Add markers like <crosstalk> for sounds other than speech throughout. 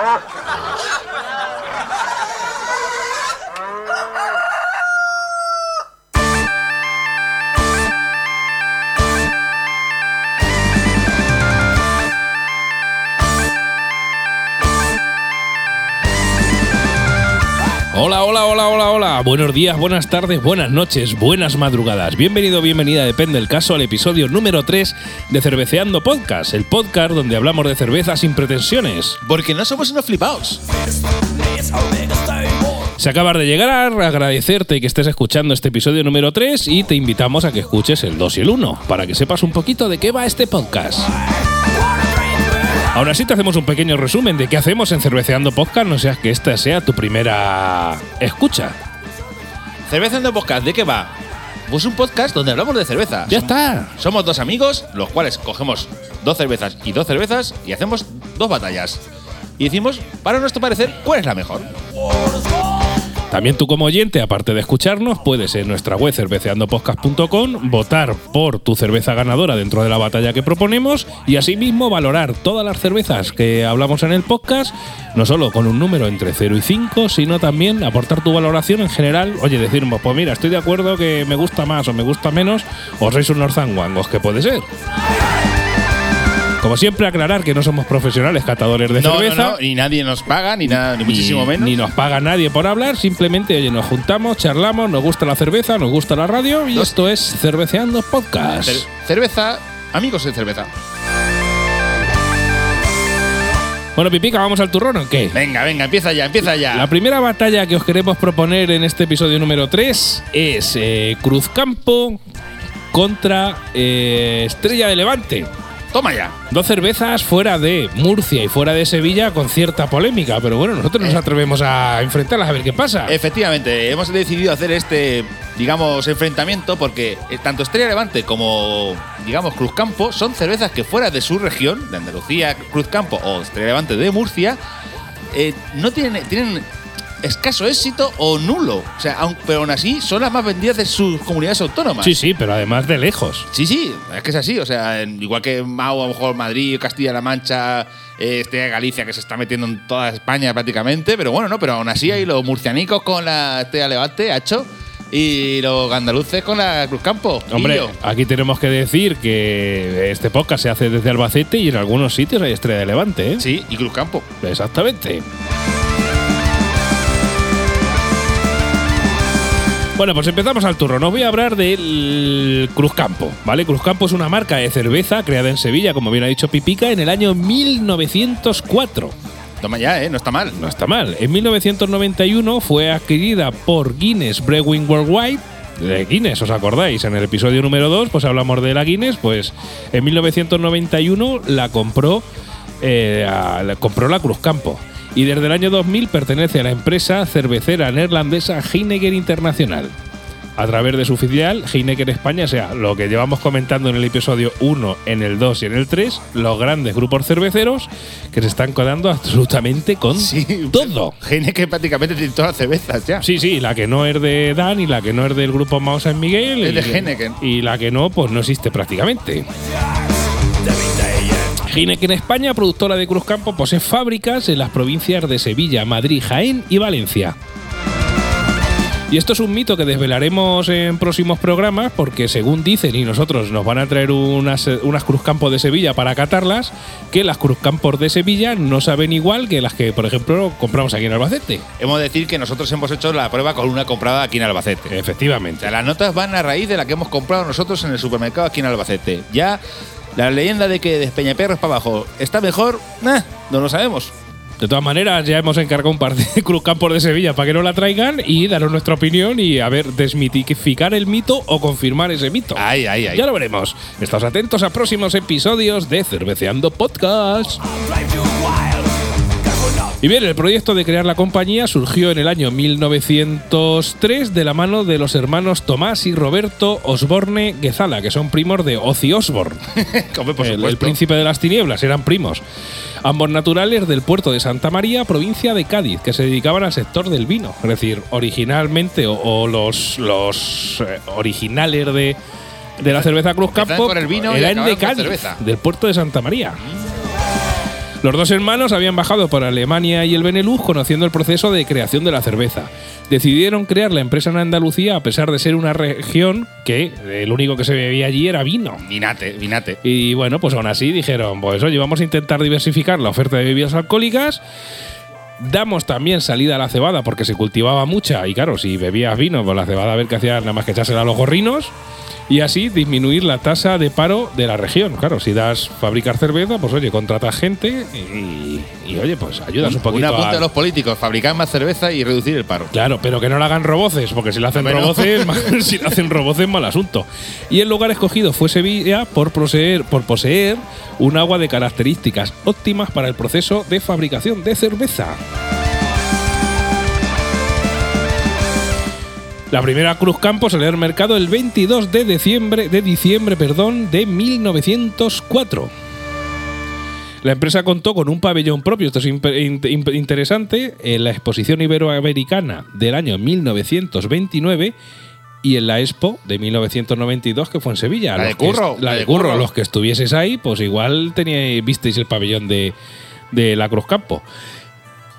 Ah! Hola, hola, hola, hola, hola. Buenos días, buenas tardes, buenas noches, buenas madrugadas. Bienvenido, bienvenida, depende del caso, al episodio número 3 de Cerveceando Podcast, el podcast donde hablamos de cerveza sin pretensiones. Porque no somos unos flipaos. Se acabas de llegar, agradecerte que estés escuchando este episodio número 3 y te invitamos a que escuches el 2 y el 1 para que sepas un poquito de qué va este podcast. Ahora sí te hacemos un pequeño resumen de qué hacemos en Cerveceando Podcast, no seas que esta sea tu primera escucha. Cerveceando Podcast, ¿de qué va? Pues un podcast donde hablamos de cerveza. Ya está. Somos dos amigos, los cuales cogemos dos cervezas y dos cervezas y hacemos dos batallas. Y decimos, para nuestro parecer, cuál es la mejor. También tú como oyente, aparte de escucharnos, puedes en nuestra web cerveceandopodcast.com votar por tu cerveza ganadora dentro de la batalla que proponemos y asimismo valorar todas las cervezas que hablamos en el podcast, no solo con un número entre 0 y 5, sino también aportar tu valoración en general. Oye, decirnos, pues mira, estoy de acuerdo que me gusta más o me gusta menos, o sois unos zanguangos, que puede ser. Siempre, aclarar que no somos profesionales catadores de No, no, cerveza. no, ni nadie nos paga, ni nada, ni, muchísimo menos. Ni nos paga nadie por hablar, simplemente oye, nos juntamos, charlamos, nos gusta la cerveza, nos gusta la radio y esto es Cerveceando Podcast. Cer- cerveza, amigos de cerveza. Bueno, Pipica, ¿vamos al turrón o qué? Venga, venga, empieza ya, empieza ya. La primera batalla que os queremos proponer en este episodio número 3 es eh, Cruzcampo contra eh, Estrella de Levante. Toma ya. Dos cervezas fuera de Murcia y fuera de Sevilla con cierta polémica, pero bueno, nosotros nos atrevemos a enfrentarlas a ver qué pasa. Efectivamente, hemos decidido hacer este, digamos, enfrentamiento porque eh, tanto Estrella Levante como, digamos, Cruzcampo son cervezas que fuera de su región, de Andalucía, Cruzcampo o Estrella Levante de Murcia, eh, no tienen, tienen escaso éxito o nulo. O sea, aun- pero aún así son las más vendidas de sus comunidades autónomas. Sí, sí, pero además de lejos. Sí, sí, es que es así. O sea, en- igual que Mau, a lo mejor Madrid, Castilla-La Mancha, eh, este Galicia que se está metiendo en toda España prácticamente. Pero bueno, no, pero aún así hay los murcianicos con la Estrella Levante, Hacho, y los andaluces con la Cruzcampo. Hombre, Pillo. aquí tenemos que decir que este podcast se hace desde Albacete y en algunos sitios hay estrella de Levante, ¿eh? Sí, y Cruzcampo. Exactamente. Bueno, pues empezamos al turno. Os voy a hablar del Cruzcampo, ¿vale? Cruzcampo es una marca de cerveza creada en Sevilla, como bien ha dicho Pipica, en el año 1904. Toma ya, ¿eh? No está mal. No está mal. En 1991 fue adquirida por Guinness Brewing Worldwide. De Guinness, ¿os acordáis? En el episodio número 2, pues hablamos de la Guinness. Pues en 1991 la compró, eh, a- la compró la Cruzcampo. Y desde el año 2000 pertenece a la empresa cervecera neerlandesa Heineken Internacional. A través de su filial Heineken España, o sea, lo que llevamos comentando en el episodio 1, en el 2 y en el 3, los grandes grupos cerveceros que se están quedando absolutamente con <laughs> Sí. todo. Que prácticamente tiene todas las cervezas ya. Sí, sí, la que no es de Dan y la que no es del grupo Mao San Miguel. Es y, de Heineken. Y la que no, pues no existe prácticamente. Heineken España, productora de Cruzcampo, posee fábricas en las provincias de Sevilla, Madrid, Jaén y Valencia. Y esto es un mito que desvelaremos en próximos programas porque según dicen y nosotros nos van a traer unas, unas Cruzcampos de Sevilla para catarlas, que las Cruzcampos de Sevilla no saben igual que las que, por ejemplo, compramos aquí en Albacete. Hemos de decir que nosotros hemos hecho la prueba con una comprada aquí en Albacete. O Efectivamente. sea, las notas van a raíz de la que hemos comprado nosotros en el supermercado aquí en Albacete. Ya la leyenda de que de Peñaperros para abajo está mejor, nah, no lo sabemos. De todas maneras, ya hemos encargado un par de <laughs> Cruzcampos de Sevilla para que no la traigan y daros nuestra opinión y a ver, desmitificar el mito o confirmar ese mito. Ay, ay, ay. Ya lo veremos. Estás atentos a próximos episodios de Cerveceando Podcast. Y bien, el proyecto de crear la compañía surgió en el año 1903 de la mano de los hermanos Tomás y Roberto Osborne Guezala, que son primos de Ozzy <laughs> por el, príncipe de las tinieblas, eran primos. Ambos naturales del puerto de Santa María, provincia de Cádiz, que se dedicaban al sector del vino. Es decir, originalmente, o, o los, los eh, originales de, de la cerveza Cruz Campo el vino eran de Cádiz, cerveza. del puerto de Santa María. Los dos hermanos habían bajado por Alemania y el Benelux conociendo el proceso de creación de la cerveza. Decidieron crear la empresa en Andalucía a pesar de ser una región que el único que se bebía allí era vino. Vinate, vinate. Y bueno, pues aún así dijeron, pues oye, vamos a intentar diversificar la oferta de bebidas alcohólicas. Damos también salida a la cebada porque se cultivaba mucha y claro, si bebías vino, pues la cebada a ver qué hacía nada más que echársela a los gorrinos y así disminuir la tasa de paro de la región. Claro, si das fabricar cerveza, pues oye, contratas gente y, y, oye, pues ayudas un poquito Una punta a- de los políticos, fabricar más cerveza y reducir el paro. Claro, pero que no le hagan roboces, porque si le hacen roboces, mal- <laughs> <laughs> si le hacen roboces, mal asunto. Y el lugar escogido fue Sevilla por poseer, por poseer un agua de características óptimas para el proceso de fabricación de cerveza. La primera Cruz Campo salió al mercado el 22 de diciembre, de diciembre perdón, de 1904. La empresa contó con un pabellón propio, esto es interesante, en la Exposición Iberoamericana del año 1929 y en la Expo de 1992 que fue en Sevilla. La de Curro, la la de de Curro. Curro. Los que estuvieseis ahí, pues igual teníais, visteis el pabellón de, de la Cruz Campo.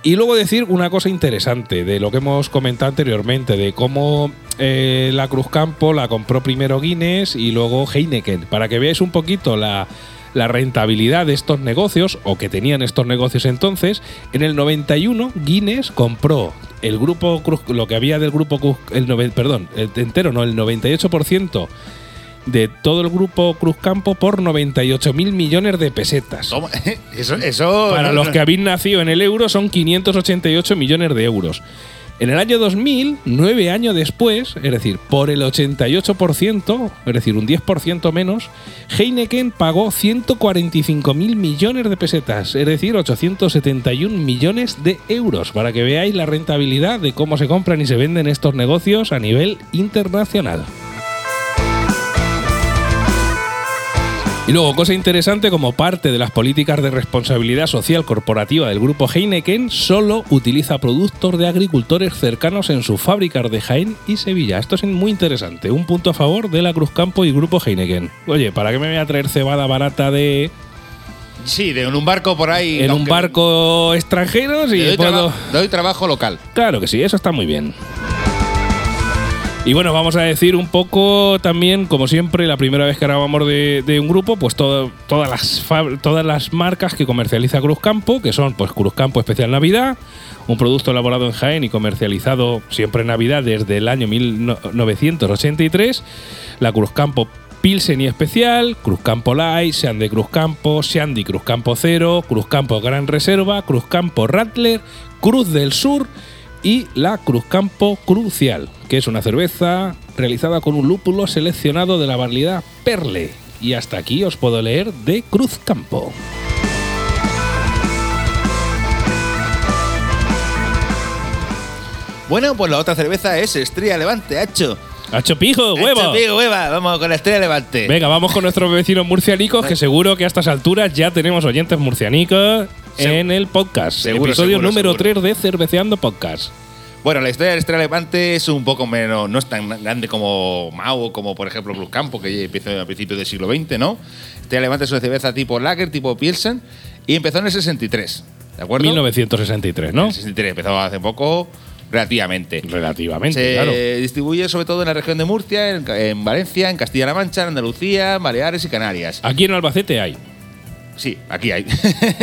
Y luego decir una cosa interesante de lo que hemos comentado anteriormente, de cómo eh, la Cruz Campo la compró primero Guinness y luego Heineken, para que veáis un poquito la, rentabilidad de estos negocios, o que tenían estos negocios entonces. En el 91 Guinness compró el grupo Cruz, lo que había del grupo Cruz, el perdón, entero, no, el 98% de todo el grupo Cruz Campo por 98 mil millones de pesetas. Toma, Eso, eso. Para no, los no. que habéis nacido en el euro son 588 millones de euros. En el año 2000, nueve años después, es decir, por el 88%, es decir, un 10% menos, Heineken pagó 145 mil millones de pesetas, es decir, 871 millones de euros, para que veáis la rentabilidad de cómo se compran y se venden estos negocios a nivel internacional. Y luego, cosa interesante, como parte de las políticas de responsabilidad social corporativa del grupo Heineken, solo utiliza productos de agricultores cercanos en sus fábricas de Jaén y Sevilla. Esto es muy interesante, un punto a favor de la Cruz Campo y grupo Heineken. Oye, ¿para qué me voy a traer cebada barata de Sí, de en un barco por ahí. en un barco extranjero? Si Te doy, puedo- traba- doy trabajo local. Claro que sí, eso está muy bien. Y bueno, vamos a decir un poco también, como siempre, la primera vez que grabamos de, de un grupo, pues todo- todas, las todas las marcas que comercializa Cruz Campo, que son pues Cruz Campo Especial Navidad, un producto elaborado en Jaén y comercializado siempre en Navidad desde el año 1983, la Cruz Campo Pilsen y Especial, Cruz Campo Light, Sean de Cruz Campo, Shandy Cruz Campo Cero, Cruz Campo Gran Reserva, Cruz Campo Rattler, Cruz del Sur y la Cruz Campo Crucial, que es una cerveza realizada con un lúpulo seleccionado de la variedad Perle. Y hasta aquí os puedo leer de Cruz Campo. Bueno, pues la otra cerveza es Estrella Levante, hacho. ¡Hacho pijo, huevo! Hacho, pico, hueva. Vamos con la Estrella Levante. Venga, vamos con nuestros vecinos murcianicos, que seguro que a estas alturas ya tenemos oyentes murcianicos Se- en el podcast. seguro, Episodio seguro, número seguro. 3 de Cerveceando Podcast. Bueno, la historia de Estrella Levante es un poco menos, no es tan grande como Mao, como por ejemplo Cruz Campo, que empezó a principios del siglo XX, ¿no? Estrella Levante es una cerveza tipo Lager, tipo Pilsen, y empezó en el 63, ¿de acuerdo? 1963, En ¿no? el 63, empezó hace poco, relativamente. Relativamente, Se claro. distribuye sobre todo en la región de Murcia, en, en Valencia, en Castilla-La Mancha, en Andalucía, en Baleares y Canarias. Aquí en Albacete hay. Sí, aquí hay.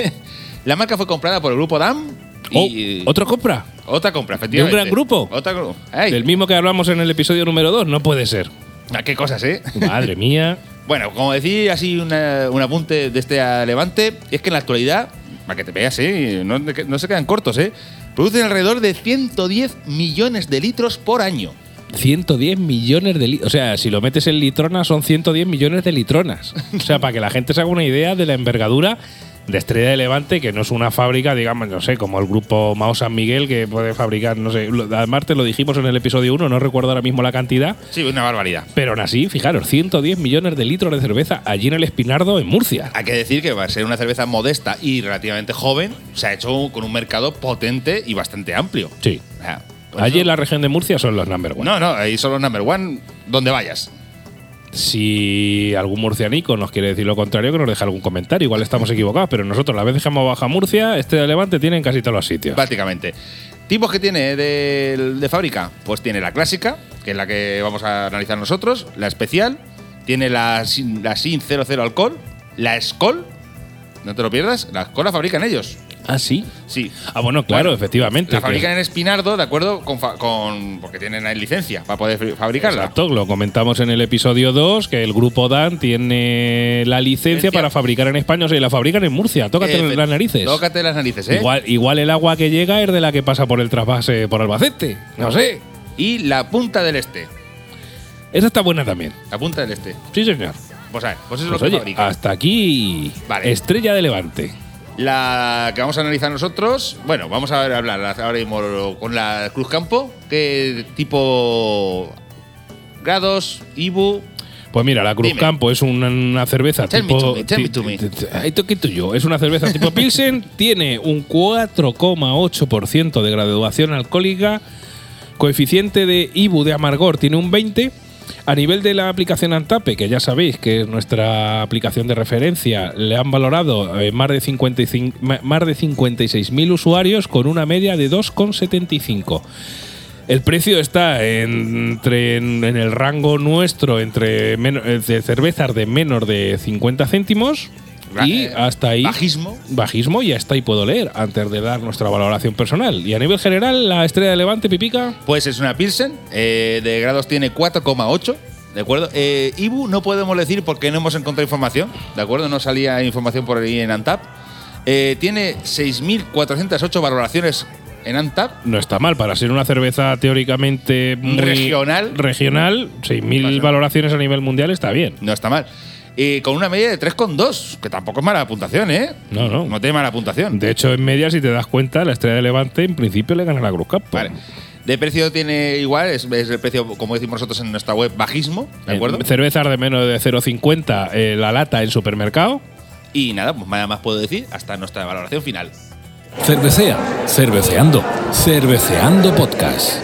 <laughs> la marca fue comprada por el grupo DAM Oh, y ¿Otra compra? otra compra, efectivamente. gran grupo? Otra grupo. Ay, Del mismo que hablamos en el episodio número 2, no puede ser. ah, qué cosas, ¿eh? <laughs> Madre mía. Bueno, como decía así una- un apunte de este Levante, es que en la actualidad, para que te veas, ¿eh? no, no se quedan cortos, ¿eh? Producen alrededor de 110 millones de litros por año. 110 millones de litros. O sea, si lo metes en litronas, son 110 millones de litronas. O sea, para que la gente se haga una idea de la envergadura de Estrella de Levante, que no es una fábrica, digamos, no sé, como el grupo Mao San Miguel, que puede fabricar, no sé. Además, te lo dijimos en el episodio 1, no recuerdo ahora mismo la cantidad. Sí, una barbaridad. Pero aún así, fijaros, 110 millones de litros de cerveza allí en el Espinardo, en Murcia. Hay que decir que va a ser una cerveza modesta y relativamente joven, se ha hecho con un mercado potente y bastante amplio. Sí. Allí en la región de Murcia son los number one. No, no, ahí son los number one donde vayas. Si algún murcianico nos quiere decir lo contrario, que nos deje algún comentario. Igual estamos equivocados, pero nosotros la vez dejamos Baja Murcia, este de Levante tiene en casi todos los sitios. Prácticamente. ¿Tipos que tiene de, fábrica? Pues tiene la clásica, que es la que vamos a analizar nosotros, la especial, tiene la, Sin- la SIN 00 alcohol, la Skol, no te lo pierdas, la Skol la fabrican ellos. Ah, sí. Sí. Ah, bueno, claro, Bueno, efectivamente. La fabrican en Espinardo, ¿de acuerdo? Con, fa- con- porque tienen la licencia para poder fa- fabricarla. Exacto, lo comentamos en el episodio 2, que el grupo Dan tiene la licencia Licencia. para fabricar en España, o sea, y la fabrican en Murcia. Tócate Efe- las narices. Tócate las narices, ¿eh? Igual, igual el agua que llega es de la que pasa por el trasvase por Albacete. No sé. Y la punta del este. Esa está buena también. La punta del este. Sí, señor. Pues a ver, pues eso Pues es lo que oye, fabrican. hasta aquí Vale. Estrella de Levante. La que vamos a analizar nosotros, bueno, vamos a ver, hablar ahora mismo con la Cruz Campo, qué tipo grados, IBU, Pues mira, la Cruz Dime. Campo es una, una cerveza Tell me tipo. to me, tell me to me. ¿qué tú, yo? Es una cerveza tipo <laughs> Pilsen, tiene un 4,8% de graduación alcohólica, coeficiente de IBU de amargor tiene un 20. A nivel de la aplicación Antape, que ya sabéis que es nuestra aplicación de referencia, le han valorado eh, más de 55 ma- más de 56.000 usuarios con una media de 2,75. El precio está entre, en, el rango nuestro entre eh, de cervezas de menos de 50 céntimos y Eh, hasta ahí bajismo. bajismo y hasta ahí puedo leer antes de dar nuestra valoración personal. Y a nivel general, la estrella de Levante, Pipica, Pues es una Pilsen, eh, de grados tiene 4,8. ¿De acuerdo? Eh, IBU no podemos decir porque no hemos encontrado información. ¿De acuerdo? No salía información por ahí en Antap. Eh, tiene 6.408 valoraciones en Antap. no está mal para ser una cerveza teóricamente muy Regional. Regional, 6.000 valoraciones a nivel mundial está bien. No está mal. Y con una media de 3,2, que tampoco es mala puntuación, ¿eh? No, no. No tiene mala puntuación. De hecho, en media, si te das cuenta, la estrella de Levante en principio le gana a la Cruz Campo. Vale. De precio tiene igual, es, es el precio, como decimos nosotros en nuestra web, bajismo, ¿de acuerdo? Cervezas de menos de 0,50 eh, la lata en supermercado. Y nada, pues nada más puedo decir hasta nuestra valoración final. Cervecea, cerveceando, cerveceando podcast.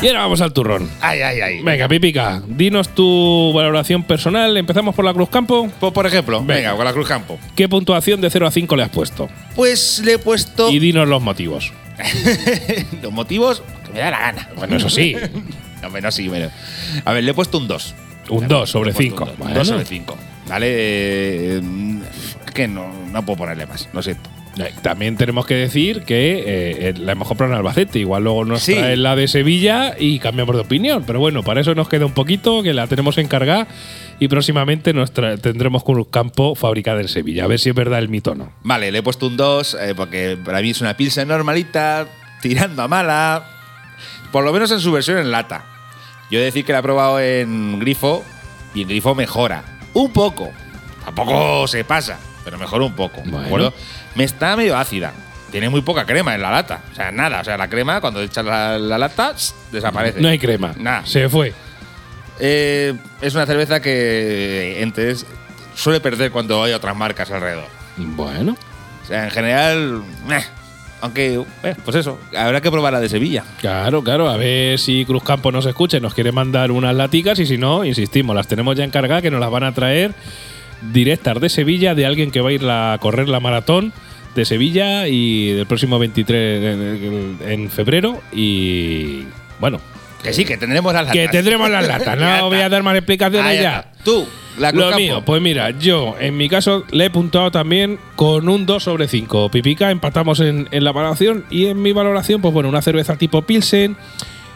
Y ahora vamos al turrón. Ay, ay, ay. Venga, Pipica, dinos tu valoración personal. Empezamos por la Cruz Campo. Pues, por ejemplo, venga, Venga. con la Cruz Campo. ¿Qué puntuación de 0 a 5 le has puesto? Pues le he puesto Y dinos los motivos. <laughs> los motivos que me da la gana. Bueno, eso sí, <laughs> No, menos sí, menos. A ver, le he puesto un 2. un 2 sobre Le he puesto 5. un 2 2 sobre 5. Vale, eh, es que no, no puedo ponerle más, lo siento. Eh, También tenemos que decir que eh, eh, la hemos comprado en Albacete. Igual luego nos Sí. traen la de Sevilla y cambiamos de opinión. Pero bueno, para eso nos queda un poquito, que la tenemos encargada y próximamente nos tendremos Cruz Campo fabricada en Sevilla. A ver si es verdad el mito o no. Vale, le he puesto un 2 eh, porque para mí es una pilsen normalita, tirando a mala, por lo menos en su versión en lata. Yo he de decir que la he probado en grifo y en grifo mejora. Un poco. Tampoco se pasa, pero mejora un poco. ¿de Bueno. acuerdo? Me está medio ácida. Tiene muy poca crema en la lata. O sea, nada. O sea, la crema, cuando echas la, la lata, desaparece. No hay crema. Nada. Se fue. Eh, es una cerveza que entonces suele perder cuando hay otras marcas alrededor. Bueno. O sea, en general, meh. aunque, eh, pues eso, habrá que probar la de Sevilla. Claro, claro, a ver si Cruz Campo nos escucha y nos quiere mandar unas laticas y si no, insistimos, las tenemos ya encargadas que nos las van a traer directas de Sevilla de alguien que va a ir a correr la maratón de Sevilla y del próximo 23 en, en febrero y bueno, Que sí, que tendremos las latas. que tendremos las latas, <laughs> no voy a dar más explicaciones ya. Tú, la Lo Campo. mío, pues mira, yo en mi caso le he puntuado también con un 2 sobre 5. Pipica, empatamos en, en la valoración y en mi valoración, pues bueno, una cerveza tipo Pilsen,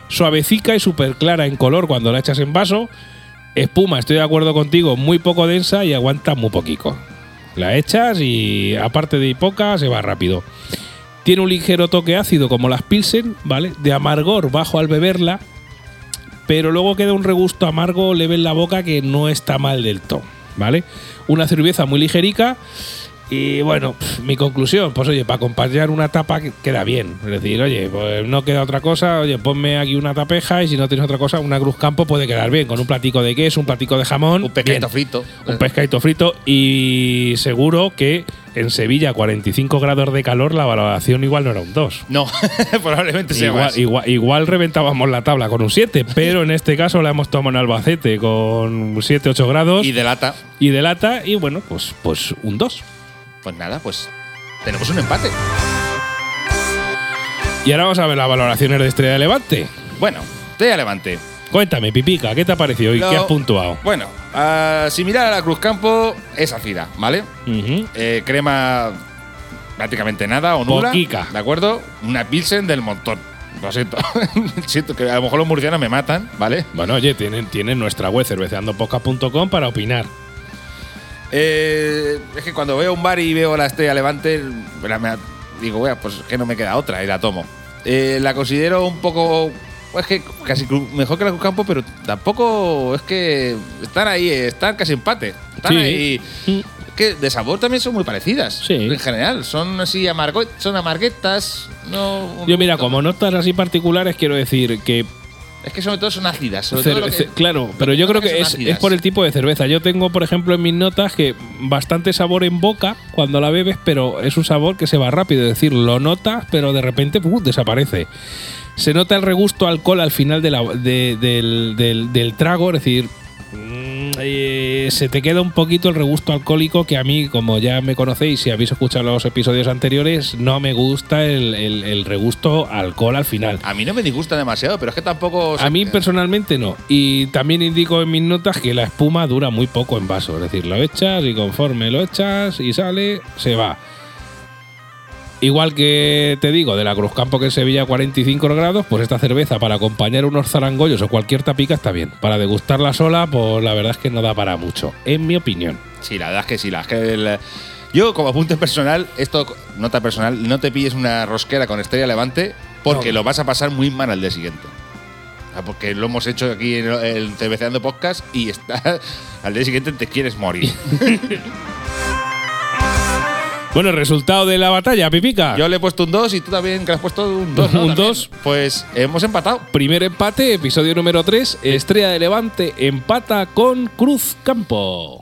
suavecica y súper clara en color cuando la echas en vaso. Espuma, estoy de acuerdo contigo, muy poco densa y aguanta muy poquito. La echas y aparte de poca, se va rápido. Tiene un ligero toque ácido como las Pilsen, ¿vale? De amargor bajo al beberla, pero luego queda un regusto amargo leve en la boca que no está mal del todo, ¿vale? Una cerveza muy ligerica y bueno, mi conclusión, pues oye, para acompañar una tapa que- queda bien, es decir, oye, pues no queda otra cosa, oye, ponme aquí una tapeja y si no tienes otra cosa, una cruz campo puede quedar bien, con un platico de queso, un platico de jamón, Un pescadito frito. un pescadito frito y seguro que en Sevilla 45 grados de calor, la valoración igual no era un 2. No, <laughs> probablemente sea Igual, más. igual, igual reventábamos la tabla con un 7, <laughs> pero en este caso la hemos tomado en Albacete con 7-8 grados Y de lata. y de lata y bueno, pues, pues un 2. Pues nada, pues tenemos un empate. Y ahora vamos a ver las valoraciones de Estrella de Levante. Bueno, te Levante. Cuéntame, Pipica, ¿qué te ha parecido y Lo- qué has puntuado? Bueno, ah, similar a la Cruz Campo, es ácida, ¿vale? Eh, crema prácticamente nada o nula. Poquica. ¿De acuerdo? Una Pilsen del montón. Lo siento. <laughs> siento que a lo mejor los murcianos me matan, ¿vale? Bueno, oye, tienen, tienen nuestra web cerveceandopodcast.com para opinar. Eh, es que cuando veo un bar y veo la estrella levante, la me- digo, "Bueno, pues que no me queda otra y la tomo. Eh, la considero un poco. Pues que casi mejor que la Cruz Campo, pero tampoco es que están ahí, están casi empate. Están Sí. ahí. Es que de sabor también son muy parecidas. Sí. En general, son así amargo, son amarguetas. No, Yo, mira, como notas así particulares, quiero decir que Es que sobre todo son ácidas. Sobre Cer- todo lo que- claro, pero yo creo que es, por el tipo de cerveza. Yo tengo, por ejemplo, en mis notas que bastante sabor en boca cuando la bebes, pero es un sabor que se va rápido. Es decir, lo notas, pero de repente ¡pum! desaparece. Se nota el regusto alcohol al final de la- de- del, del- del trago, es decir, eh, se te queda un poquito el regusto alcohólico que a mí, como ya me conocéis, si habéis escuchado los episodios anteriores, no me gusta el, el- el regusto alcohol al final. A mí no me disgusta demasiado, pero es que tampoco. A mí personalmente no. Y también indico en mis notas que la espuma dura muy poco en vaso. Es decir, lo echas y conforme lo echas y sale, se va. Igual que te digo, de la Cruzcampo que en Sevilla 45 grados, pues esta cerveza para acompañar unos zarangollos o cualquier tapica está bien. Para degustarla sola, pues la verdad es que no da para mucho, en mi opinión. Sí, la verdad es que sí. La, es que el- yo, como apunte personal, esto, nota personal, no te pilles una rosquera con estrella levante porque No. lo vas a pasar muy mal al día siguiente. Porque lo hemos hecho aquí en el Cerveceando Podcast y está, <laughs> al día siguiente te quieres morir. <laughs> Bueno, el resultado de la batalla, Pipica. Yo le he puesto un 2 y tú también que le has puesto un 2. Un dos. Pues hemos empatado. Primer empate, episodio número 3. Estrella de Levante empata con Cruz Campo.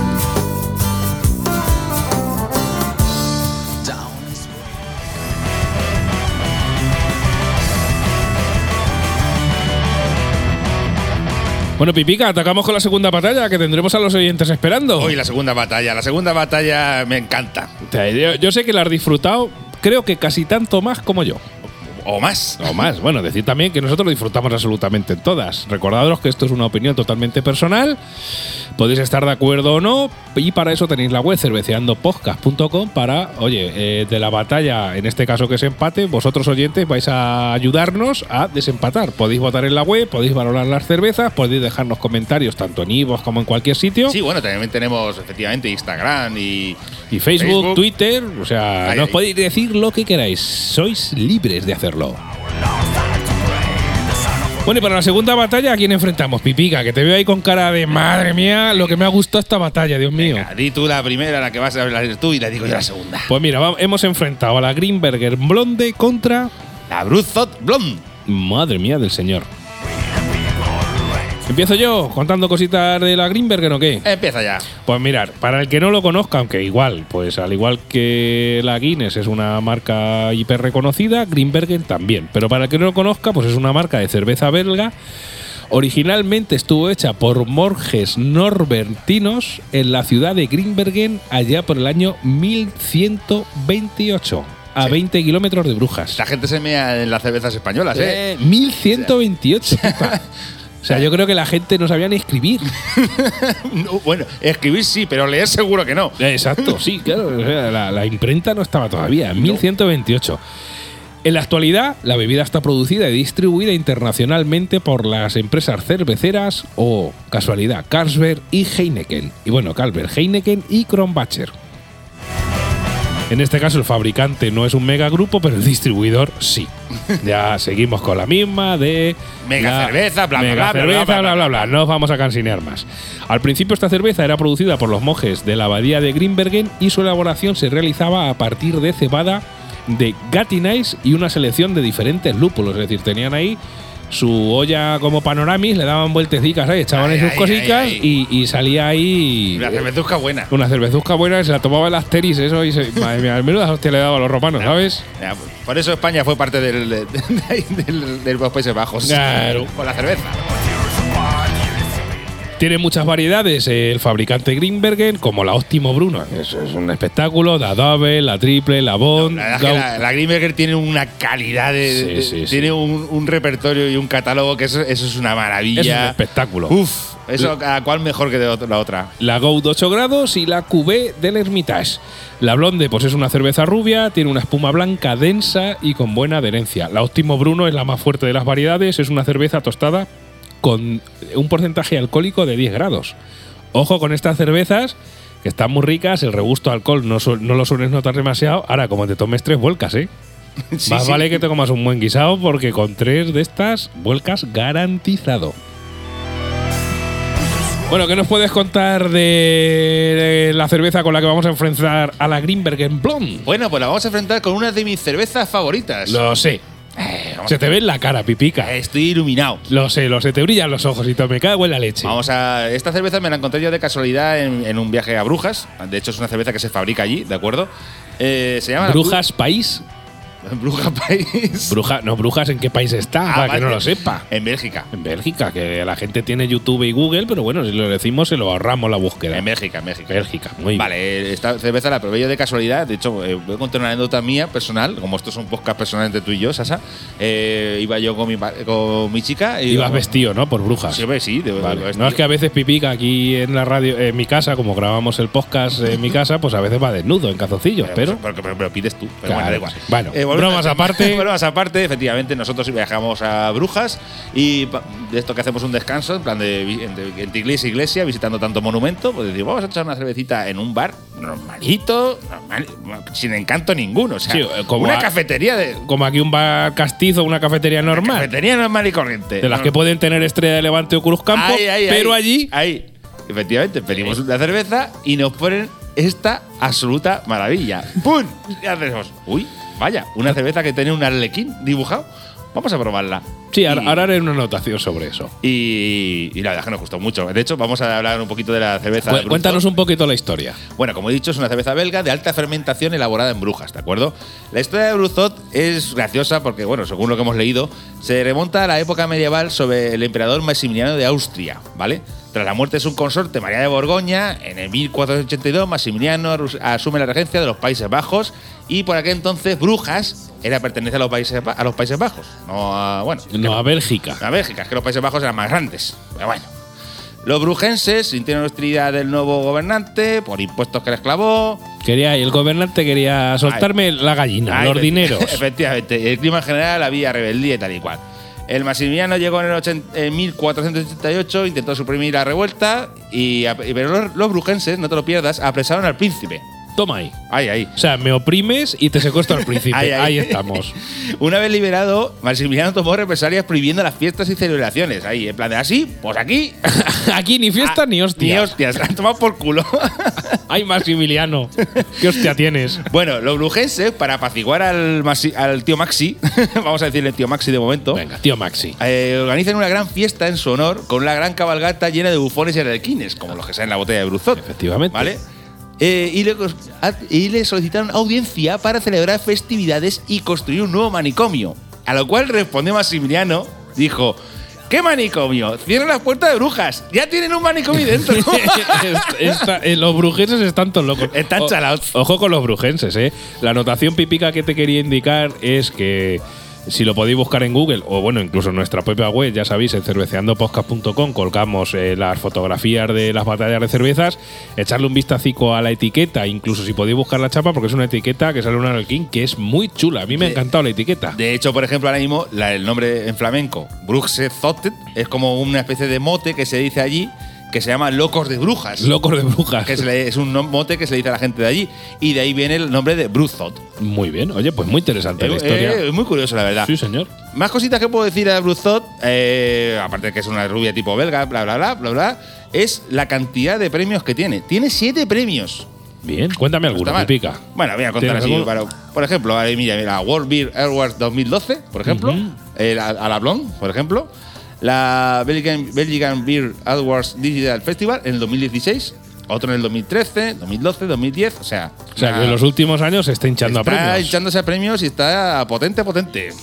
Bueno, Pipica, atacamos con la segunda batalla que tendremos a los oyentes esperando. Hoy la segunda batalla. La segunda batalla me encanta. Yo, yo sé que la has disfrutado, creo que casi tanto más como yo. O más. O más. Bueno, decir también que nosotros disfrutamos absolutamente en todas. Recordaros que esto es una opinión totalmente personal. Podéis estar de acuerdo o no. Y para eso tenéis la web cerveceandopodcast.com para, oye, eh, de la batalla, en este caso que es empate, vosotros oyentes vais a ayudarnos a desempatar. Podéis votar en la web, podéis valorar las cervezas, podéis dejarnos comentarios tanto en iVoox como en cualquier sitio. Sí, bueno, también tenemos efectivamente Instagram y. Y Facebook, Facebook. Twitter, o sea, Ahí, nos ahí. podéis decir lo que queráis. Sois libres de hacerlo. Bueno, y para la segunda batalla, ¿a quién enfrentamos? Pipica, que te veo ahí con cara de madre mía, lo que me ha gustado esta batalla, Dios mío. Venga, di tú la primera, la que vas a hablar tú, y la digo yo la segunda. Pues mira, hemos enfrentado a la Greenberger Blonde contra. La Bruzot Blonde. Madre mía del señor. ¿Empiezo yo contando cositas de la Greenberger o qué? Empieza ya. Pues mirar, para el que no lo conozca, aunque igual, pues al igual que la Guinness es una marca hiper reconocida, Greenbergen también. Pero para el que no lo conozca, pues es una marca de cerveza belga. Originalmente estuvo hecha por Morges Norbertinos en la ciudad de Greenbergen allá por el año 1128, a Sí. 20 kilómetros de Brujas. La gente se mea en las cervezas españolas, ¿eh? Eh, 1128. <laughs> O sea, yo creo que la gente no sabía ni escribir. <laughs> No, bueno, escribir sí, pero leer seguro que no. Exacto, sí, claro. o sea, la, la imprenta no estaba todavía, en 1128. En la actualidad, la bebida está producida y distribuida internacionalmente por las empresas cerveceras o, casualidad, Carlsberg y Heineken. Y bueno, Carlsberg, Heineken y Kronbacher. En este caso el fabricante no es un mega grupo, pero el distribuidor sí. <laughs> Ya seguimos con la misma de Mega cerveza, bla, bla, mega bla, bla, cerveza, bla, bla, bla, bla. No os vamos a cansinear más. Al principio esta cerveza era producida por los monjes de la abadía de Grimbergen y su elaboración se realizaba a partir de cebada de Gatinais y una selección de diferentes lúpulos. Es decir, tenían ahí su olla como panoramis, le daban vueltecicas ahí, echaban ahí sus ay, cositas ay, Y, y salía ahí La cervezuzca buena. una cervezuzca buena se la tomaba el Asteris, eso, y se, madre mía, menuda hostia le daba a los romanos, ¿sabes? Ya, Por eso España fue parte del, de, de los Países Bajos. Claro. Con la cerveza. Tiene muchas variedades eh, el fabricante Greenbergen, como la Óptimo Bruno. Eso es un espectáculo, la Double, la Triple, la Bond. La Greenberger tiene una calidad de. Sí, de- sí, sí. tiene un, un repertorio y un catálogo que eso, eso es una maravilla. es un espectáculo. Uf, eso a cuál mejor que de la otra. La Gold 8 grados y la QB del Hermitage. La Blonde pues es una cerveza rubia, tiene una espuma blanca densa y con buena adherencia. La Óptimo Bruno es la más fuerte de las variedades, es una cerveza tostada con un porcentaje alcohólico de 10 grados. Ojo con estas cervezas que están muy ricas, el regusto a alcohol no, lo sueles notar demasiado. Ahora, como te tomes tres vuelcas, ¿eh? <laughs> Sí, Más sí. vale que te comas un buen guisado porque con tres de estas vuelcas garantizado. Bueno, ¿qué nos puedes contar de, de la cerveza con la que vamos a enfrentar a la Greenbergen Blonde? Bueno, pues la vamos a enfrentar con una de mis cervezas favoritas. Lo sé. Eh, Se te ve en la cara, pipica. Estoy iluminado. Lo sé, lo sé, te brillan los ojos y te me cago en la leche. Vamos a. Esta cerveza me la encontré yo de casualidad en, en un viaje a Brujas. De hecho, es una cerveza que se fabrica allí, ¿de acuerdo? Eh, se llama. Brujas País. <laughs> Bruja País. Bruja, no, Brujas en qué país está, Ah, para vale. que no lo sepa. En Bélgica. En Bélgica, que la gente tiene YouTube y Google, pero bueno, si lo decimos se lo ahorramos la búsqueda. En Bélgica, en Bélgica. Bélgica, muy bien. Vale, eh, esta cerveza la probé yo de casualidad. De hecho, eh, voy a contar una anécdota mía personal. Como esto es un podcast personal entre tú y yo, Sasa. eh, iba yo con mi, con mi chica. Y Ibas vestido, ¿no? Por Brujas. Sí, sí. de- Vale. de- No es que a veces Pipica aquí en la radio, en mi casa, como grabamos el podcast en mi <laughs> casa, pues a veces va desnudo, en calzoncillos, pero. Pero, pero, pero pides tú. Pero Claro, bueno, da igual. bueno, bromas <laughs> aparte. bromas aparte, efectivamente, nosotros viajamos a Brujas y de esto que hacemos un descanso, en plan de, iglesia iglesia, visitando tanto monumento, pues decimos, vamos a echar una cervecita en un bar normalito, normal, sin encanto ninguno. O sea, Sí, eh, como una a- cafetería de. Como aquí un bar castizo, una cafetería normal. Cafetería normal y corriente. de las que pueden tener Estrella de Levante o Cruz Campo, Ahí, ahí, pero ahí, allí. Ahí. Efectivamente, pedimos una cerveza y nos ponen esta absoluta maravilla. <laughs> ¡Pum! Y hacemos. Uy, vaya, una cerveza que tiene un arlequín dibujado. Vamos a probarla. Sí, Y- ahora haré una anotación sobre eso. Y, y la verdad es que nos gustó mucho. De hecho, vamos a hablar un poquito de la cerveza. Cu-. Cuéntanos un poquito la historia. Bueno, como he dicho, es una cerveza belga de alta fermentación elaborada en Brujas, ¿de acuerdo? La historia de Bruzot es graciosa porque, bueno, según lo que hemos leído, se remonta a la época medieval sobre el emperador Maximiliano de Austria, ¿vale? Tras la muerte de su consorte María de Borgoña, en el 1482 Maximiliano asume la regencia de los Países Bajos y por aquel entonces Brujas era pertenece a los Países, a los Países Bajos, no a, bueno, No, a Bélgica. a Bélgica, es que los Países Bajos eran más grandes. Pero bueno. Los brujenses sintieron hostilidad del nuevo gobernante por impuestos que les clavó. Quería, y el gobernante quería soltarme la gallina, Ay, los dineros. <laughs> Efectivamente. El clima en general había rebeldía y tal y cual. El Maximiliano llegó en el 80 en 1488, intentó suprimir la revuelta, y, pero los, los brujenses, no te lo pierdas, apresaron al príncipe. Toma ahí. Ahí, ahí. O sea, me oprimes y te secuestro al príncipe. <laughs> Ahí, ahí. ahí. estamos. <laughs> Una vez liberado, Maximiliano tomó represalias prohibiendo las fiestas y celebraciones. Ahí, en plan de así, pues aquí. <laughs> Aquí ni fiesta Ah, ni hostia. Ni hostias, han tomado por culo. Ay, Maximiliano. ¿Qué hostia tienes? Bueno, los brujenses, para apaciguar al, Maxi- al tío Maxi, vamos a decirle tío Maxi de momento, Venga, tío Maxi. eh, organizan una gran fiesta en su honor con una gran cabalgata llena de bufones y arlequines, como los que salen en la botella de Bruzot. Efectivamente. ¿Vale? Eh, y, le, y le solicitaron audiencia para celebrar festividades y construir un nuevo manicomio. A lo cual respondió Maximiliano, dijo. ¿Qué manicomio? Cierren las puertas de brujas. Ya tienen un manicomio dentro. <laughs> Esta- eh, los brujenses están todos locos. Están chalaos. Ojo con los brujenses, ¿eh? La anotación pipica que te quería indicar es que si lo podéis buscar en Google o bueno, incluso en nuestra propia web, ya sabéis, en cerveceandopodcast.com colgamos eh, las fotografías de las batallas de cervezas, echarle un vistacico a la etiqueta, incluso si podéis buscar la chapa porque es una etiqueta que sale un arlequín que es muy chula. A mí me ha encantado la etiqueta. De hecho, por ejemplo, ahora mismo la- el nombre en flamenco, Bruxezotet, es como una especie de mote que se dice allí que se llama Locos de Brujas. Locos de brujas. que le- es un mote que se le dice a la gente de allí. Y de ahí viene el nombre de Bruthot. Muy bien. Oye, pues muy interesante la Eh, historia. eh, muy curioso, la verdad. sí, señor. Más cositas que puedo decir a Bruthot, eh, aparte de que es una rubia tipo belga, bla, bla, bla, bla, bla, es la cantidad de premios que tiene. Tiene siete premios. Bien. Cuéntame alguna, mal. pica. Bueno, voy a contar ¿Tienes así. para- por ejemplo, ahí mira, mira, World Beer Awards 2012, por ejemplo. El- a, a la Blonde, por ejemplo. La Belgian, Belgian Beer Awards Digital Festival en el 2016. Otro en el 2013, 2012, 2010. O sea, O sea, que en los últimos años se está hinchando está a premios. hinchándose a premios y está potente, potente.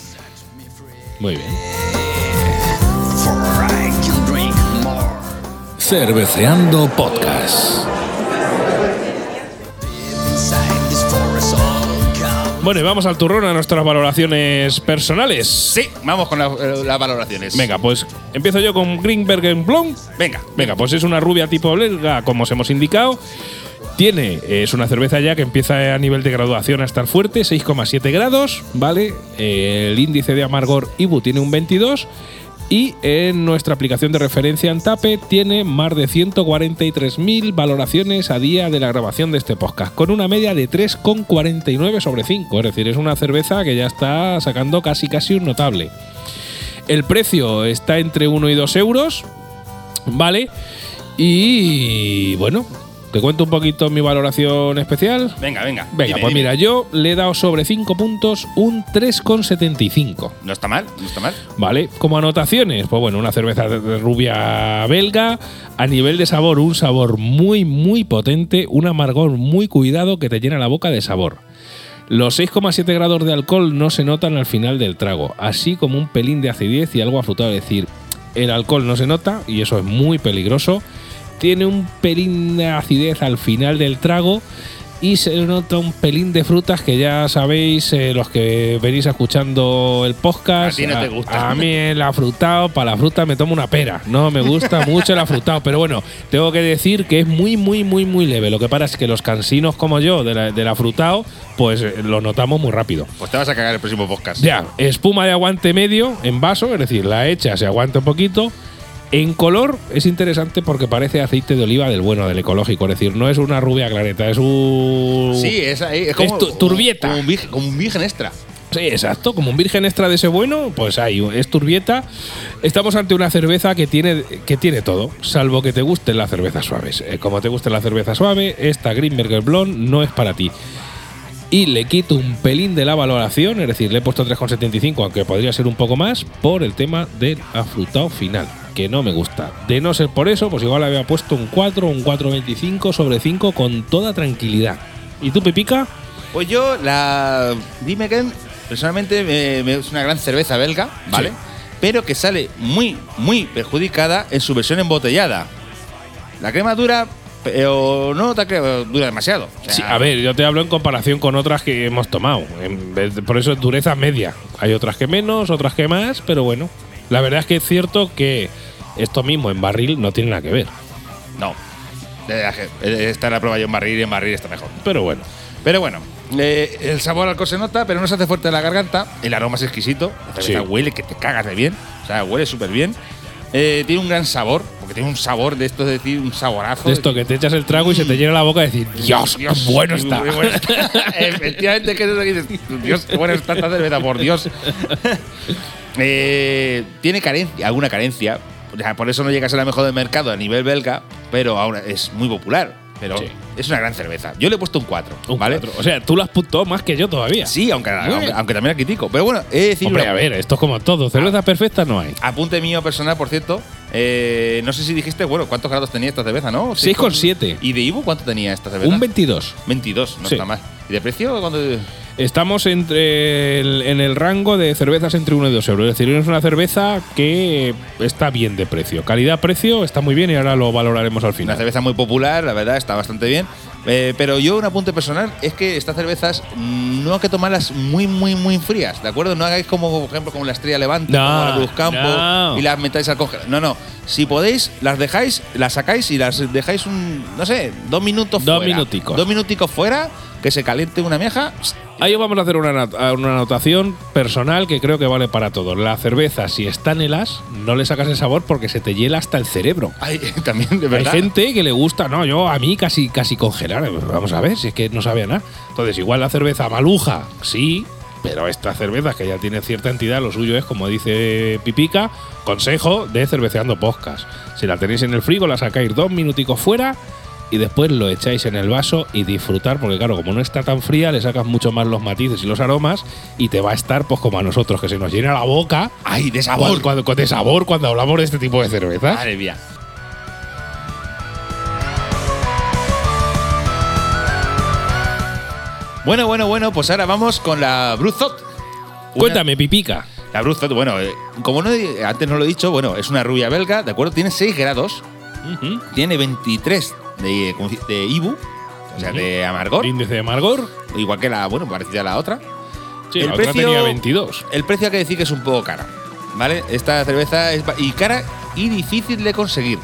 Muy bien. Cerveceando Podcast. Bueno, y vamos al turrón a nuestras valoraciones personales. Sí, vamos con la- eh, las valoraciones. Venga, pues empiezo yo con Greenbergen Blonde. Venga, Venga, pues es una rubia tipo belga, como os hemos indicado. Tiene, es una cerveza ya que empieza a nivel de graduación a estar fuerte, 6,7 grados, ¿vale? Eh, el índice de amargor IBU tiene un 22 y en nuestra aplicación de referencia en TAPE tiene más de 143.000 valoraciones a día de la grabación de este podcast, con una media de 3,49 sobre 5, es decir, es una cerveza que ya está sacando casi casi un notable. El precio está entre 1 y 2 euros, ¿vale? Y bueno, te cuento un poquito mi valoración especial. venga, venga. Venga, Dime, pues dime. mira, yo le he dado sobre 5 puntos un 3,75. No está mal, no está mal. ¿Vale? Como anotaciones, pues bueno, una cerveza de- de rubia belga, a nivel de sabor, un sabor muy, muy potente, un amargor muy cuidado que te llena la boca de sabor. Los 6,7 grados de alcohol no se notan al final del trago, así como un pelín de acidez y algo afrutado, es decir, el alcohol no se nota y eso es muy peligroso. Tiene un pelín de acidez al final del trago y se nota un pelín de frutas que ya sabéis, eh, los que venís escuchando el podcast. A ti no te gusta. A mí el afrutado, para la fruta me tomo una pera. No me gusta <laughs> mucho el afrutado, pero bueno, tengo que decir que es muy, muy, muy, muy leve. Lo que pasa es que los cansinos como yo de la- del afrutado, pues eh, lo notamos muy rápido. Pues te vas a cagar el próximo podcast. Ya, espuma de aguante medio en vaso, es decir, la hecha se aguanta un poquito. En color es interesante porque parece aceite de oliva del bueno, del ecológico. Es decir, no es una rubia clareta, es un. Sí, es, ahí, es como. Es tu- turbieta. Como un, virgen, como un virgen extra. Sí, exacto. Como un virgen extra de ese bueno, pues hay, es turbieta. Estamos ante una cerveza que tiene, que tiene todo, salvo que te gusten las cervezas suaves. Eh, como te guste la cerveza suave, esta Greenberger Blonde no es para ti. Y le quito un pelín de la valoración, es decir, le he puesto 3,75, aunque podría ser un poco más, por el tema del afrutado final, que no me gusta. De no ser por eso, pues igual le había puesto un 4 o un 4,25 sobre 5 con toda tranquilidad. ¿Y tú, Pepica? Pues yo, la Dimeken, personalmente me- me- es una gran cerveza belga, ¿vale? Sí. Pero que sale muy, muy perjudicada en su versión embotellada. La crema dura, pero no la crema dura demasiado. O sea, Sí, a ver, yo te hablo en comparación con otras que hemos tomado. En vez de- por eso es dureza media. Hay otras que menos, otras que más, pero bueno. La verdad es que es cierto que esto mismo en barril no tiene nada que ver. No. De verdad que Esta la prueba yo en barril y en barril está mejor. Pero bueno. Pero bueno, eh, el sabor al alcohol se nota, pero no se hace fuerte en la garganta. El aroma es exquisito. La Sí. huele que te cagas de bien. O sea, huele súper bien. Eh, tiene un gran sabor, porque tiene un sabor de esto, es decir, un saborazo. De esto que te echas el trago y se te llena la boca de decir, Dios, qué bueno está. Bueno <laughs> está. Efectivamente, que dices, Dios, qué buena está esta cerveza, por Dios. Eh, tiene carencia, alguna carencia. Por eso no llega a ser la mejor del mercado a nivel belga, pero ahora es muy popular. Pero Sí. es una gran cerveza. Yo le he puesto un 4, Un ¿vale? O sea, tú lo has puntado más que yo todavía. Sí, aunque, aunque, también la critico. Pero bueno, he de decir Hombre, una- a ver, esto es como todo. Cervezas perfectas no hay. Apunte mío personal, por cierto. eh, no sé si dijiste, bueno, ¿cuántos grados tenía esta cerveza, no? 6,7. ¿Y de Ibu cuánto tenía esta cerveza? Un 22. 22, no Sí. está mal. ¿Y de precio? ¿Cuánto? Estamos entre el- en el rango de cervezas entre 1 y 2 euros. Es decir, es una cerveza que está bien de precio. Calidad-precio está muy bien y ahora lo valoraremos al Una final. cerveza muy popular, la verdad, está bastante bien. Eh, pero yo un apunte personal es que estas cervezas no hay que tomarlas muy, muy, muy frías, ¿de acuerdo? No hagáis como, por ejemplo, como la Estrella Levante, No, como la Cruz Campo no. y las metáis al congelador. No, no. Si podéis, las dejáis, las sacáis y las dejáis un, no sé, dos minutos Dos fuera. minuticos. Dos minuticos fuera, que se caliente una meja Ahí vamos a hacer una, una anotación personal que creo que vale para todos. La cerveza, si está en el as, no le sacas el sabor porque se te hiela hasta el cerebro. Ay, <laughs> también, de verdad. Hay gente que le gusta, no, yo a mí casi casi congelar. Vamos a ver, si es que no sabía nada. Entonces, igual la cerveza maluja, sí, pero esta cerveza que ya tiene cierta entidad, lo suyo es, como dice Pipica, consejo de cerveceando podcast. Si la tenéis en el frigo, la sacáis dos minuticos fuera y después lo echáis en el vaso y disfrutar, porque claro, como no está tan fría, le sacas mucho más los matices y los aromas y te va a estar pues como a nosotros, que se nos llena la boca. Ay, de sabor. cuando- de sabor cuando hablamos de este tipo de cervezas. Madre mía. Bueno, bueno, bueno, pues ahora vamos con la Bruzot. Cuéntame, Pipica. La Bruzot, bueno, eh, como no, antes no lo he dicho, bueno, es una rubia belga, ¿de acuerdo? Tiene 6 grados, tiene 23 de, IBU, o sea, de amargor, Índice de amargor. igual que la, bueno, parecida a la otra. Sí, El la otra precio- tenía 22. El precio hay que decir que es un poco cara, ¿vale? Esta cerveza es y cara y difícil de conseguir.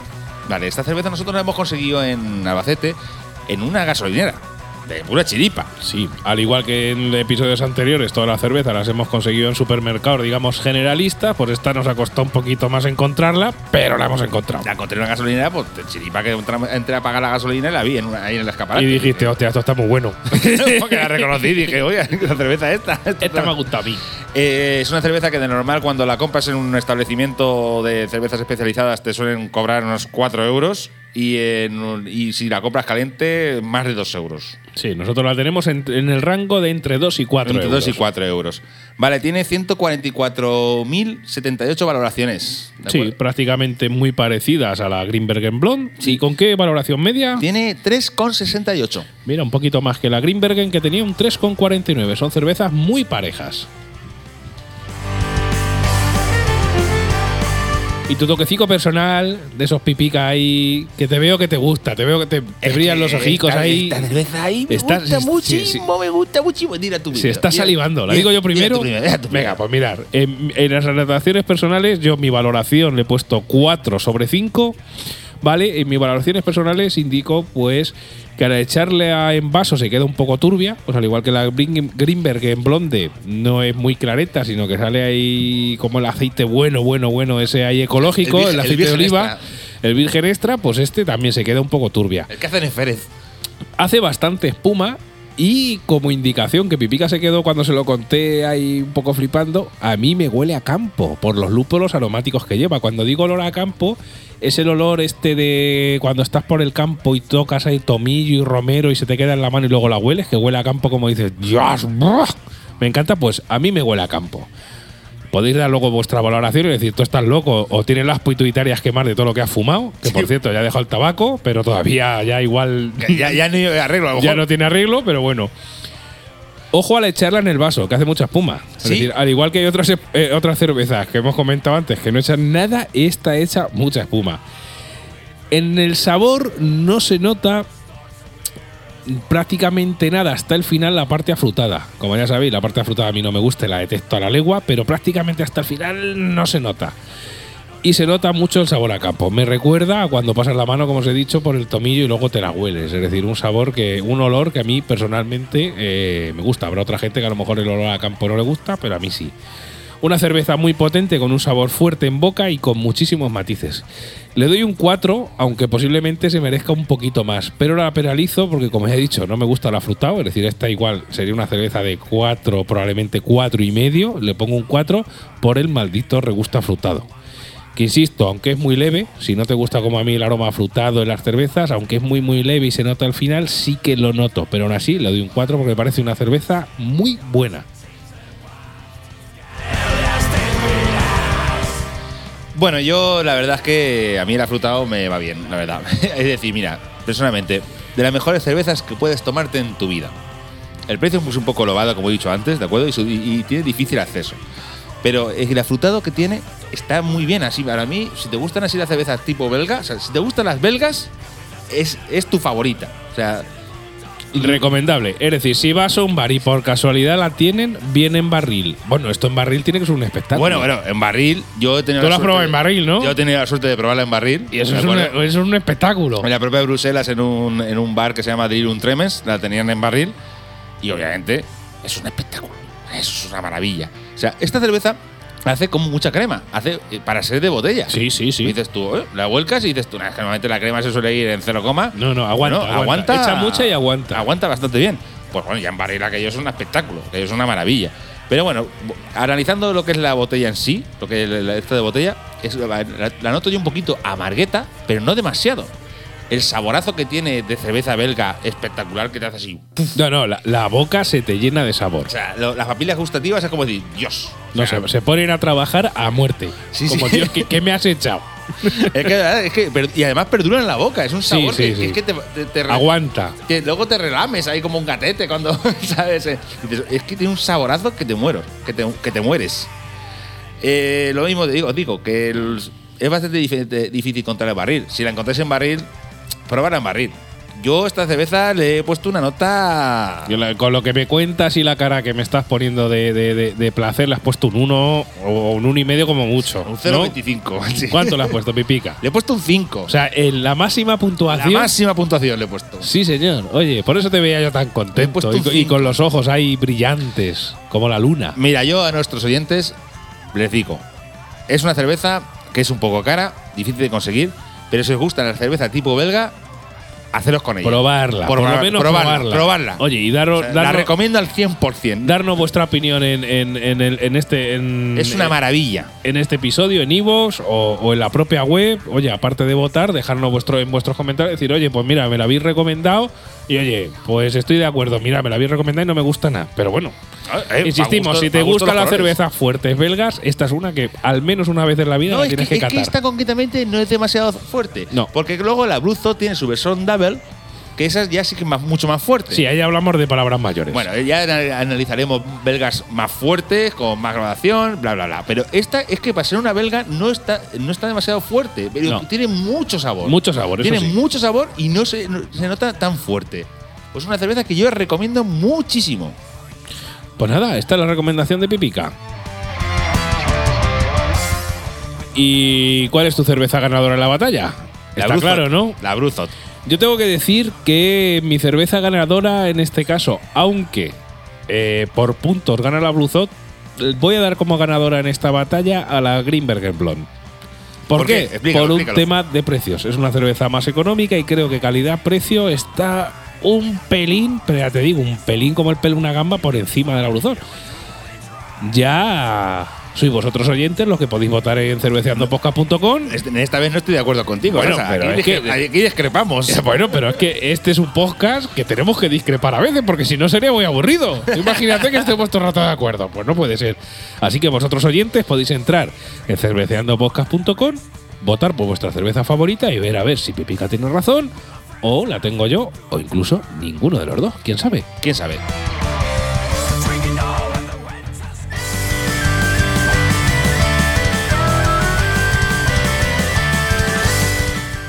Vale, esta cerveza nosotros la hemos conseguido en Albacete en una gasolinera, de pura chiripa. Sí, al igual que en episodios anteriores, todas las cervezas las hemos conseguido en supermercados, digamos, generalistas. Por esta nos ha costado un poquito más encontrarla, pero la hemos encontrado. La encontré en una gasolinera, pues chiripa que entré a pagar la gasolina y la vi en una- ahí en el escaparate. Y dijiste, hostia, esto está muy bueno. <laughs> Porque la reconocí y dije, oye, la cerveza esta. Esta me ha gustado a mí. Eh, es una cerveza que de normal cuando la compras en un establecimiento de cervezas especializadas te suelen cobrar unos 4 euros y, en si la compras caliente más de 2 euros. Sí, nosotros la tenemos en, en el rango de entre 2 y 4 Entre euros. 2 y 4 euros. Vale, tiene 144.078 valoraciones. ¿de Sí, acuerdo? prácticamente muy parecidas a la Greenbergen Blonde. ¿Y con qué valoración media? Tiene 3,68. Mira, un poquito más que la Greenbergen, que tenía un 3,49. Son cervezas muy parejas. Y tu toquecico personal, de esos pipicas ahí, que te veo que te gusta, te veo que te, te brillan los ojicos esta, ahí. Esta cerveza ahí me Está- gusta sí, muchísimo, me gusta muchísimo. Tira tu Se está salivando. ¿La digo yo primero? Venga, pues mirar. En, en las anotaciones personales, yo mi valoración le he puesto 4 sobre 5. ¿Vale? En mis valoraciones personales indico, pues, que al echarle a en vaso se queda un poco turbia. Pues al igual que la Green- Greenberg en blonde no es muy clareta, sino que sale ahí como el aceite bueno, bueno, bueno, ese ahí ecológico, El el, virgen- el aceite de oliva. extra. El virgen extra, pues este también se queda un poco turbia El que hacen en Férez. hace bastante espuma y como indicación que Pipica se quedó cuando se lo conté ahí un poco flipando, a mí me huele a campo por los lúpulos aromáticos que lleva. Cuando digo olor a campo, es el olor este de cuando estás por el campo y tocas ahí tomillo y romero y se te queda en la mano y luego la hueles, que huele a campo como dices, Dios, me encanta, pues a mí me huele a campo. Podéis dar luego vuestra valoración y decir, tú estás loco o tienes las pituitarias quemar de todo lo que has fumado, que por cierto ya ha dejado el tabaco, pero todavía ya igual Ya, ya no arreglo, a lo ya no tiene arreglo, pero bueno. Ojo al echarla en el vaso, que hace mucha espuma. Es decir, al igual que hay otras, eh, otras cervezas que hemos comentado antes que no echan nada, esta echa mucha espuma. En el sabor no se nota prácticamente nada hasta el final la parte afrutada. Como ya sabéis, la parte afrutada a mí no me gusta, la detesto a la legua, pero prácticamente hasta el final no se nota. Y se nota mucho el sabor a campo. Me recuerda a cuando pasas la mano, como os he dicho, por el tomillo y luego te la hueles. Es decir, un sabor que, un olor que a mí personalmente eh, me gusta. Habrá otra gente que a lo mejor el olor a campo no le gusta, pero a mí sí. Una cerveza muy potente con un sabor fuerte en boca y con muchísimos matices. Le doy un 4, aunque posiblemente se merezca un poquito más, pero la penalizo porque, como he dicho, no me gusta el afrutado, es decir, esta igual sería una cerveza de 4, probablemente 4 y medio, le pongo un 4 por el maldito regusto afrutado. Que insisto, aunque es muy leve, si no te gusta como a mí el aroma afrutado en las cervezas, aunque es muy muy leve y se nota al final, sí que lo noto, pero aún así le doy un 4 porque me parece una cerveza muy buena. Bueno, yo la verdad es que a mí el afrutado me va bien, la verdad. <laughs> es decir, mira, personalmente, de las mejores cervezas que puedes tomarte en tu vida. El precio es un poco elevado, como he dicho antes, ¿de acuerdo? Y, tiene difícil acceso. Pero el afrutado que tiene está muy bien. Así, para mí, si te gustan así las cervezas tipo belga, o sea, si te gustan las belgas, es, es tu favorita. O sea, Recomendable. Es decir, si vas a un bar y por casualidad la tienen, viene en barril. Bueno, esto en barril tiene que ser un espectáculo. bueno, bueno, en barril, yo he tenido Tú la lo has suerte probado de- en barril, ¿no? Yo he tenido la suerte de probarla en barril. Y eso ¿de es, un, acuerdo? es un espectáculo. En la propia Bruselas, en un, en un bar que se llama Delirium Tremens, la tenían en barril. Y obviamente Eso es un espectáculo. Eso es una maravilla. O sea, esta cerveza hace como mucha crema. Hace eh, para ser de botella. Sí, sí, sí. Y dices tú, ¿eh? la vuelcas y dices tú, "Nah, es que normalmente la crema se suele ir en 0, No, no, aguanta, Bueno, aguanta. Echa mucha y aguanta. Aguanta bastante bien. Pues bueno, ya en barril aquello es un espectáculo, aquello es una maravilla. Pero bueno, analizando lo que es la botella en sí, lo que es esta de botella, es, la, la noto yo un poquito amargueta, pero no demasiado. El saborazo que tiene de cerveza belga espectacular que te hace así. ¡puf! No, no, la, la boca se te llena de sabor. O sea, lo- las papilas gustativas es como decir, Dios. O No sea, se, se ponen a trabajar a muerte. Sí, Como, sí. tío, ¿qué, qué me has echado? <laughs> es que, verdad, es que y además perdura en la boca, es un sabor sí, que, es que te, te- te re- Aguanta. que luego te relames ahí como un gatete cuando, <laughs> ¿sabes? Es que tiene un saborazo que te muero, que te, que te mueres. Eh, lo mismo te digo, digo que el- es bastante dif- de- difícil encontrar el barril. Si la encontráis en barril, en barril. Yo a esta cerveza le he puesto una nota. Yo la- con lo que me cuentas y la cara que me estás poniendo de, de- de- de placer, le has puesto un 1 o un 1,5 y medio como mucho. un ¿no? 0,25. <laughs> sí. ¿Cuánto le has puesto, Pipica? Le he puesto un 5. O sea, en la máxima la puntuación. máxima puntuación le he puesto. Sí, señor. Oye, por eso te veía yo tan Le he contento. Y, un co- y cinco. con los ojos ahí brillantes, como la luna. Mira, yo a nuestros oyentes les digo, es una cerveza que es un poco cara, difícil de conseguir, pero si os gusta la cerveza tipo belga, haceros con ella. Probarla. Por, lo menos probarla, probarla. probarla. Oye, y O daros, la recomiendo al 100%. darnos vuestra opinión en, en- en el- en este. es una maravilla. en este episodio, en Ivos o, o en la propia web. Oye, aparte de votar, dejarnos vuestro, en vuestros comentarios, decir, oye, pues mira, me la habéis recomendado. Y oye, pues estoy de acuerdo, mira, me la habéis recomendado y no me gusta nada. Pero bueno, Eh, insistimos, gusto- si te las colores. cervezas fuertes belgas, esta es una que al menos una vez en la vida No, la es que, tienes que, es que catar. esta concretamente no es demasiado fuerte. No. Porque luego la Blue Thought tiene su versión double, que esa ya sí que es más- mucho más fuerte. Sí, ahí hablamos de palabras mayores. Bueno, ya ana- analizaremos belgas más fuertes, con más gradación, bla, bla, bla. Pero esta es que para ser una belga no está, no está demasiado fuerte, pero No. tiene mucho sabor. Mucho sabor, eso Tiene sí. mucho sabor y no se, no- se nota tan fuerte. Pues una cerveza que yo recomiendo muchísimo. Pues nada, esta es la recomendación de Pipica. ¿Y cuál es tu cerveza ganadora en la batalla? Está Blue claro. ¿no? La Thought. Yo tengo que decir que mi cerveza ganadora en este caso, aunque eh, por puntos gana la Blue Thought, voy a dar como ganadora en esta batalla a la Greenberger Blonde. ¿Por, ¿Por qué? Explícalo, por un explícalo. tema de precios. Es una cerveza más económica y creo que calidad-precio está un pelín, pero ya te digo, un pelín como el pelo de una gamba por encima de la Thought. Ya sois vosotros oyentes los que podéis votar en cerveceandopodcast.com Este- Esta vez no estoy de acuerdo contigo. Bueno, o sea, pero aquí, es que- aquí discrepamos. <laughs> Bueno, pero es que este es un podcast que tenemos que discrepar a veces, porque si no sería muy aburrido. Imagínate que estemos todo el rato de acuerdo. Pues no puede ser. Así que vosotros oyentes podéis entrar en cerveceandopodcast.com, votar por vuestra cerveza favorita y ver a ver si Pipica tiene razón, o la tengo yo, o incluso ninguno de los dos. ¿Quién sabe? ¿Quién sabe?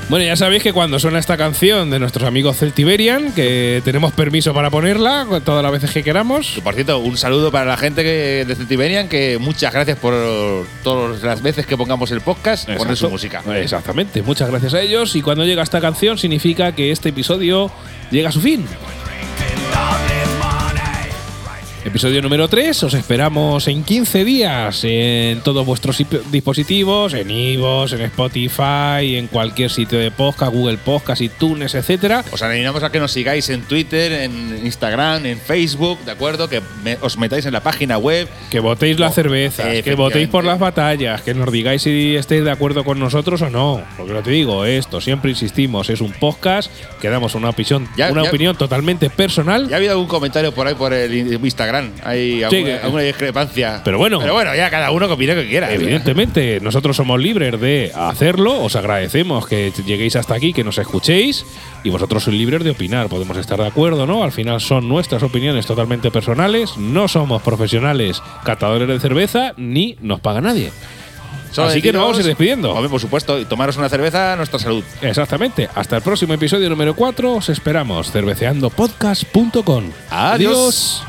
Bueno, ya sabéis que cuando suena esta canción de nuestros amigos Celtiberian, que tenemos permiso para ponerla todas las veces que queramos. Y por cierto, un saludo para la gente que, de Celtiberian, que muchas gracias por todas las veces que pongamos el podcast, poner su Exacto. música. Exactamente, muchas gracias a ellos. Y cuando llega esta canción, significa que este episodio llega a su fin. Episodio número 3, os esperamos en 15 días en todos vuestros dispositivos, en Ivos, en Spotify, en cualquier sitio de podcast, Google Podcast, iTunes, etcétera. Os animamos a que nos sigáis en Twitter, en Instagram, en Facebook, ¿de acuerdo? Que me- os metáis en la página web. Que votéis la Oh, cerveza, que votéis por las batallas, que nos digáis si estáis de acuerdo con nosotros o no. Porque lo te digo, esto siempre insistimos, es un podcast que damos una opinión, Ya- una ya- opinión totalmente personal. Ya ha habido algún comentario por ahí por el Instagram. Hay alguna, discrepancia. Pero bueno. Pero bueno, ya cada uno que opine lo que quiera. Evidentemente, nosotros somos libres de hacerlo, os agradecemos que lleguéis hasta aquí, que nos escuchéis y vosotros sois libres de opinar, podemos estar de acuerdo, ¿no? Al final son nuestras opiniones totalmente personales, no somos profesionales catadores de cerveza ni nos paga nadie. Solo Así que nos vamos a ir despidiendo. hombre, por supuesto, y tomaros una cerveza a nuestra salud. Exactamente. Hasta el próximo episodio número 4. Os esperamos. Cerveceandopodcast.com. Adiós.